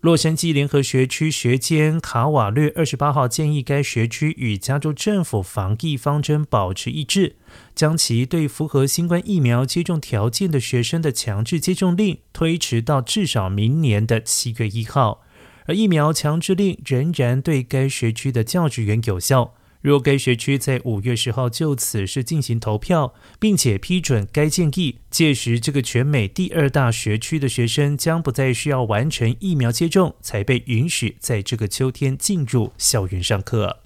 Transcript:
洛杉矶联合学区学监卡瓦略二十八号建议该学区与加州政府防疫方针保持一致，将其对符合新冠疫苗接种条件的学生的强制接种令推迟到至少明年的七月一号。而疫苗强制令仍然对该学区的教职员有效。若该学区在五月十号就此事进行投票，并且批准该建议，届时这个全美第二大学区的学生将不再需要完成疫苗接种，才被允许在这个秋天进入校园上课。